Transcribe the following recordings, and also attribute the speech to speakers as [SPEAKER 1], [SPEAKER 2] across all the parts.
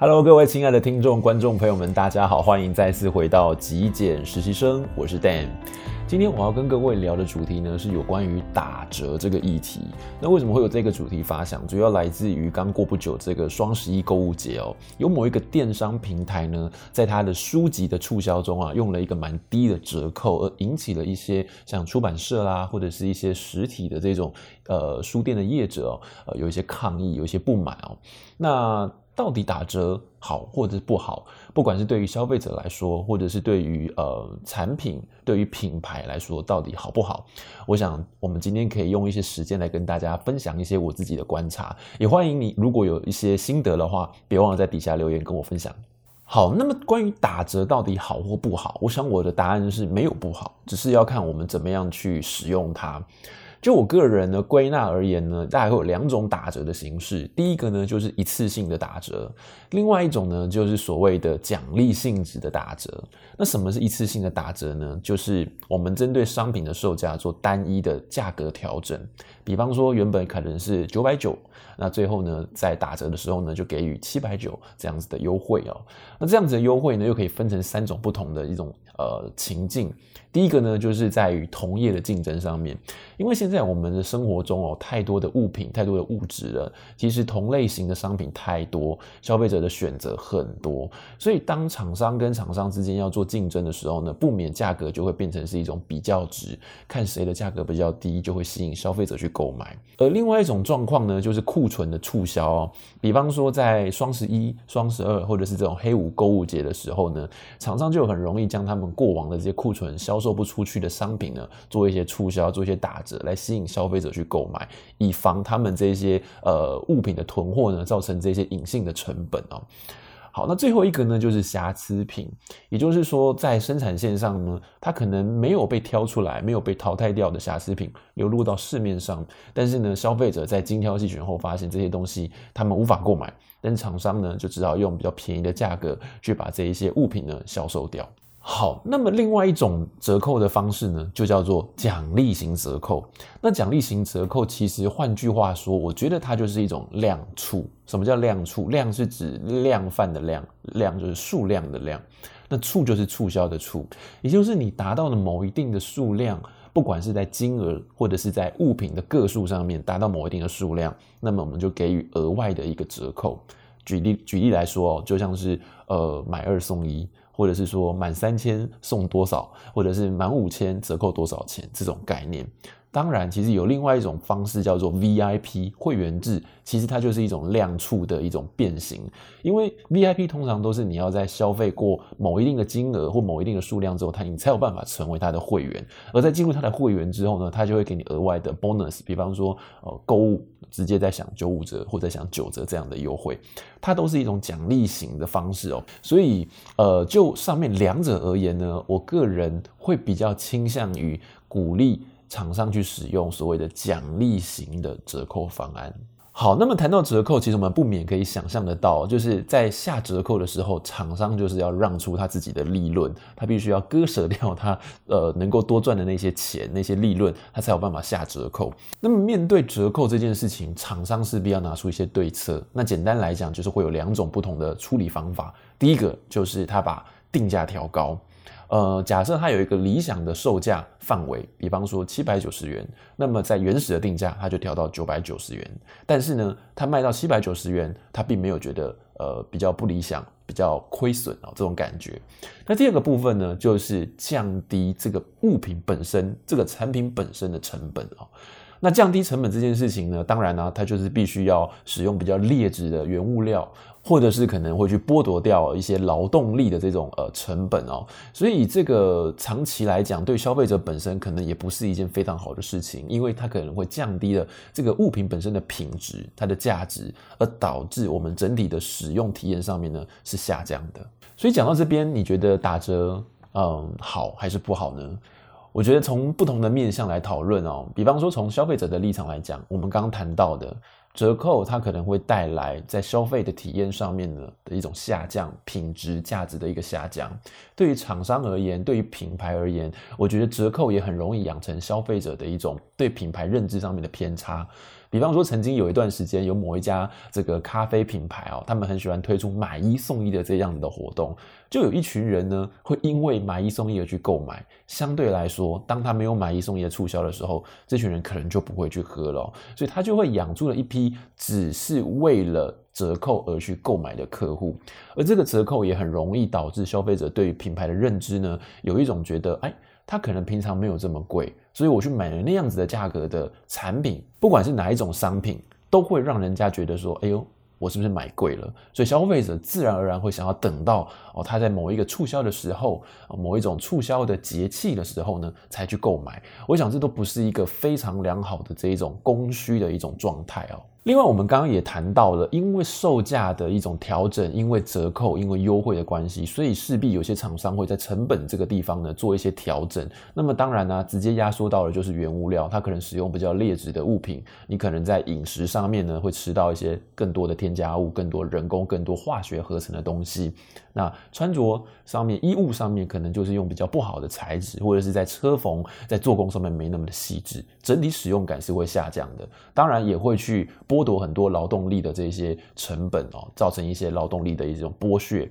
[SPEAKER 1] Hello，各位亲爱的听众、观众朋友们，大家好，欢迎再次回到极简实习生，我是 Dan。今天我要跟各位聊的主题呢，是有关于打折这个议题。那为什么会有这个主题发想？主要来自于刚过不久这个双十一购物节哦，有某一个电商平台呢，在它的书籍的促销中啊，用了一个蛮低的折扣，而引起了一些像出版社啦，或者是一些实体的这种呃书店的业者哦，呃，有一些抗议，有一些不满哦。那到底打折好或者不好？不管是对于消费者来说，或者是对于呃产品、对于品牌来说，到底好不好？我想我们今天可以用一些时间来跟大家分享一些我自己的观察。也欢迎你，如果有一些心得的话，别忘了在底下留言跟我分享。好，那么关于打折到底好或不好，我想我的答案是没有不好，只是要看我们怎么样去使用它。就我个人呢，归纳而言呢，大概会有两种打折的形式。第一个呢，就是一次性的打折；另外一种呢，就是所谓的奖励性质的打折。那什么是一次性的打折呢？就是我们针对商品的售价做单一的价格调整。比方说，原本可能是九百九，那最后呢，在打折的时候呢，就给予七百九这样子的优惠哦。那这样子的优惠呢，又可以分成三种不同的一种呃情境。第一个呢，就是在于同业的竞争上面，因为现在我们的生活中哦，太多的物品，太多的物质了，其实同类型的商品太多，消费者的选择很多，所以当厂商跟厂商之间要做竞争的时候呢，不免价格就会变成是一种比较值，看谁的价格比较低，就会吸引消费者去购买。而另外一种状况呢，就是库存的促销哦，比方说在双十一、双十二或者是这种黑五购物节的时候呢，厂商就很容易将他们过往的这些库存销售不出去的商品呢，做一些促销，做一些打折，来吸引消费者去购买，以防他们这些呃物品的囤货呢，造成这些隐性的成本哦。好，那最后一个呢，就是瑕疵品，也就是说，在生产线上呢，它可能没有被挑出来，没有被淘汰掉的瑕疵品流入到市面上，但是呢，消费者在精挑细选后发现这些东西他们无法购买，但厂商呢就只好用比较便宜的价格去把这一些物品呢销售掉。好，那么另外一种折扣的方式呢，就叫做奖励型折扣。那奖励型折扣其实换句话说，我觉得它就是一种量促。什么叫量促？量是指量贩的量，量就是数量的量。那促就是促销的促，也就是你达到了某一定的数量，不管是在金额或者是在物品的个数上面达到某一定的数量，那么我们就给予额外的一个折扣。举例举例来说哦，就像是呃买二送一。或者是说满三千送多少，或者是满五千折扣多少钱这种概念。当然，其实有另外一种方式叫做 VIP 会员制，其实它就是一种量促的一种变形。因为 VIP 通常都是你要在消费过某一定的金额或某一定的数量之后，它你才有办法成为它的会员。而在进入它的会员之后呢，它就会给你额外的 bonus，比方说呃购物直接在享九五折或者享九折这样的优惠，它都是一种奖励型的方式哦。所以呃，就上面两者而言呢，我个人会比较倾向于鼓励。厂商去使用所谓的奖励型的折扣方案。好，那么谈到折扣，其实我们不免可以想象得到，就是在下折扣的时候，厂商就是要让出他自己的利润，他必须要割舍掉他呃能够多赚的那些钱、那些利润，他才有办法下折扣。那么面对折扣这件事情，厂商势必要拿出一些对策。那简单来讲，就是会有两种不同的处理方法。第一个就是他把定价调高。呃，假设它有一个理想的售价范围，比方说七百九十元，那么在原始的定价，它就调到九百九十元。但是呢，它卖到七百九十元，它并没有觉得呃比较不理想，比较亏损啊这种感觉。那第二个部分呢，就是降低这个物品本身，这个产品本身的成本啊。那降低成本这件事情呢，当然呢，它就是必须要使用比较劣质的原物料，或者是可能会去剥夺掉一些劳动力的这种呃成本哦。所以这个长期来讲，对消费者本身可能也不是一件非常好的事情，因为它可能会降低了这个物品本身的品质、它的价值，而导致我们整体的使用体验上面呢是下降的。所以讲到这边，你觉得打折嗯好还是不好呢？我觉得从不同的面向来讨论哦，比方说从消费者的立场来讲，我们刚刚谈到的折扣，它可能会带来在消费的体验上面的的一种下降，品质价值的一个下降。对于厂商而言，对于品牌而言，我觉得折扣也很容易养成消费者的一种对品牌认知上面的偏差。比方说，曾经有一段时间，有某一家这个咖啡品牌哦，他们很喜欢推出买一送一的这样子的活动，就有一群人呢，会因为买一送一而去购买。相对来说，当他没有买一送一的促销的时候，这群人可能就不会去喝了，所以他就会养出了一批只是为了折扣而去购买的客户，而这个折扣也很容易导致消费者对于品牌的认知呢，有一种觉得，哎。它可能平常没有这么贵，所以我去买了那样子的价格的产品，不管是哪一种商品，都会让人家觉得说，哎呦，我是不是买贵了？所以消费者自然而然会想要等到哦，他在某一个促销的时候，某一种促销的节气的时候呢，才去购买。我想这都不是一个非常良好的这一种供需的一种状态哦。另外，我们刚刚也谈到了，因为售价的一种调整，因为折扣，因为优惠的关系，所以势必有些厂商会在成本这个地方呢做一些调整。那么当然呢、直接压缩到的就是原物料，它可能使用比较劣质的物品，你可能在饮食上面呢会吃到一些更多的添加物、更多人工、更多化学合成的东西。那穿着上面、衣物上面可能就是用比较不好的材质，或者是在车缝、在做工上面没那么的细致，整体使用感是会下降的。当然也会去。剥夺很多劳动力的这些成本哦，造成一些劳动力的一种剥削。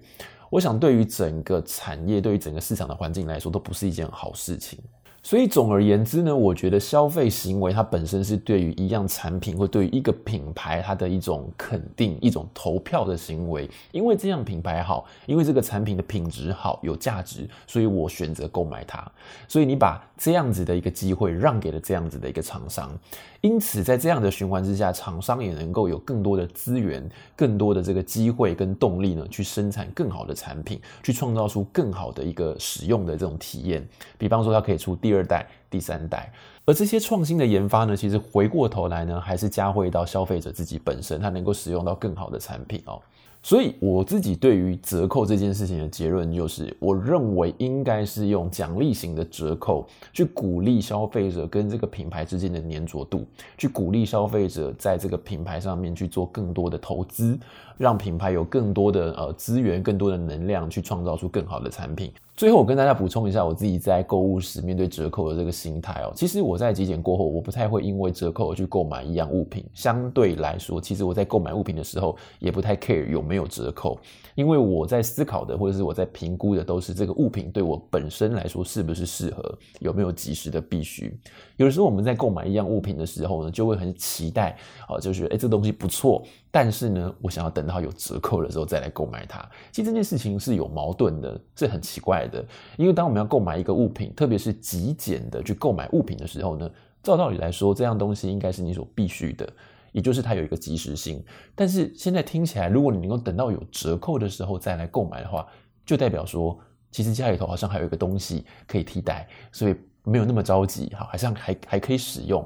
[SPEAKER 1] 我想，对于整个产业，对于整个市场的环境来说，都不是一件好事情。所以总而言之呢，我觉得消费行为它本身是对于一样产品或对于一个品牌它的一种肯定、一种投票的行为。因为这样品牌好，因为这个产品的品质好、有价值，所以我选择购买它。所以你把这样子的一个机会让给了这样子的一个厂商，因此在这样的循环之下，厂商也能够有更多的资源、更多的这个机会跟动力呢，去生产更好的产品，去创造出更好的一个使用的这种体验。比方说，它可以出第二代、第三代，而这些创新的研发呢，其实回过头来呢，还是加惠到消费者自己本身，他能够使用到更好的产品哦。所以我自己对于折扣这件事情的结论就是，我认为应该是用奖励型的折扣去鼓励消费者跟这个品牌之间的粘着度，去鼓励消费者在这个品牌上面去做更多的投资，让品牌有更多的呃资源、更多的能量去创造出更好的产品。最后，我跟大家补充一下我自己在购物时面对折扣的这个心态哦。其实我在极简过后，我不太会因为折扣而去购买一样物品。相对来说，其实我在购买物品的时候，也不太 care 有没有折扣，因为我在思考的或者是我在评估的都是这个物品对我本身来说是不是适合，有没有即时的必须。有的时候我们在购买一样物品的时候呢，就会很期待啊，就是诶，这东西不错。但是呢，我想要等到有折扣的时候再来购买它。其实这件事情是有矛盾的，是很奇怪的。因为当我们要购买一个物品，特别是极简的去购买物品的时候呢，照道理来说，这样东西应该是你所必须的，也就是它有一个即时性。但是现在听起来，如果你能够等到有折扣的时候再来购买的话，就代表说，其实家里头好像还有一个东西可以替代，所以没有那么着急，好，好像还还可以使用。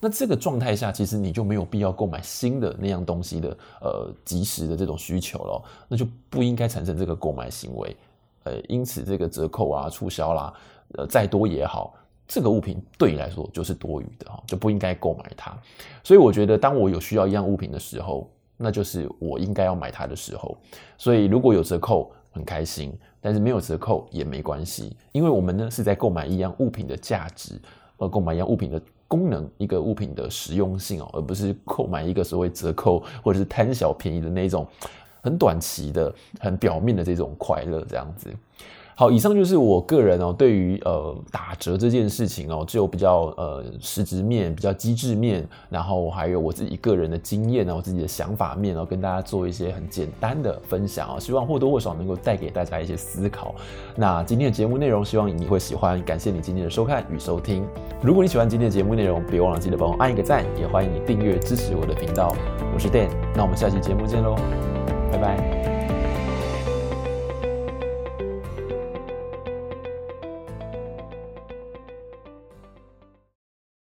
[SPEAKER 1] 那这个状态下，其实你就没有必要购买新的那样东西的，呃，即时的这种需求了，那就不应该产生这个购买行为，呃，因此这个折扣啊、促销啦，呃，再多也好，这个物品对你来说就是多余的哈，就不应该购买它。所以我觉得，当我有需要一样物品的时候，那就是我应该要买它的时候。所以如果有折扣，很开心；但是没有折扣也没关系，因为我们呢是在购买一样物品的价值，而购买一样物品的。功能，一个物品的实用性哦，而不是购买一个所谓折扣或者是贪小便宜的那种很短期的、很表面的这种快乐，这样子。好，以上就是我个人哦，对于呃打折这件事情哦，只有比较呃实质面、比较机制面，然后还有我自己个人的经验啊，我自己的想法面哦，跟大家做一些很简单的分享啊，希望或多或少能够带给大家一些思考。那今天的节目内容，希望你会喜欢，感谢你今天的收看与收听。如果你喜欢今天的节目内容，别忘了记得帮我按一个赞，也欢迎你订阅支持我的频道。我是 Dan，那我们下期节目见喽，拜拜。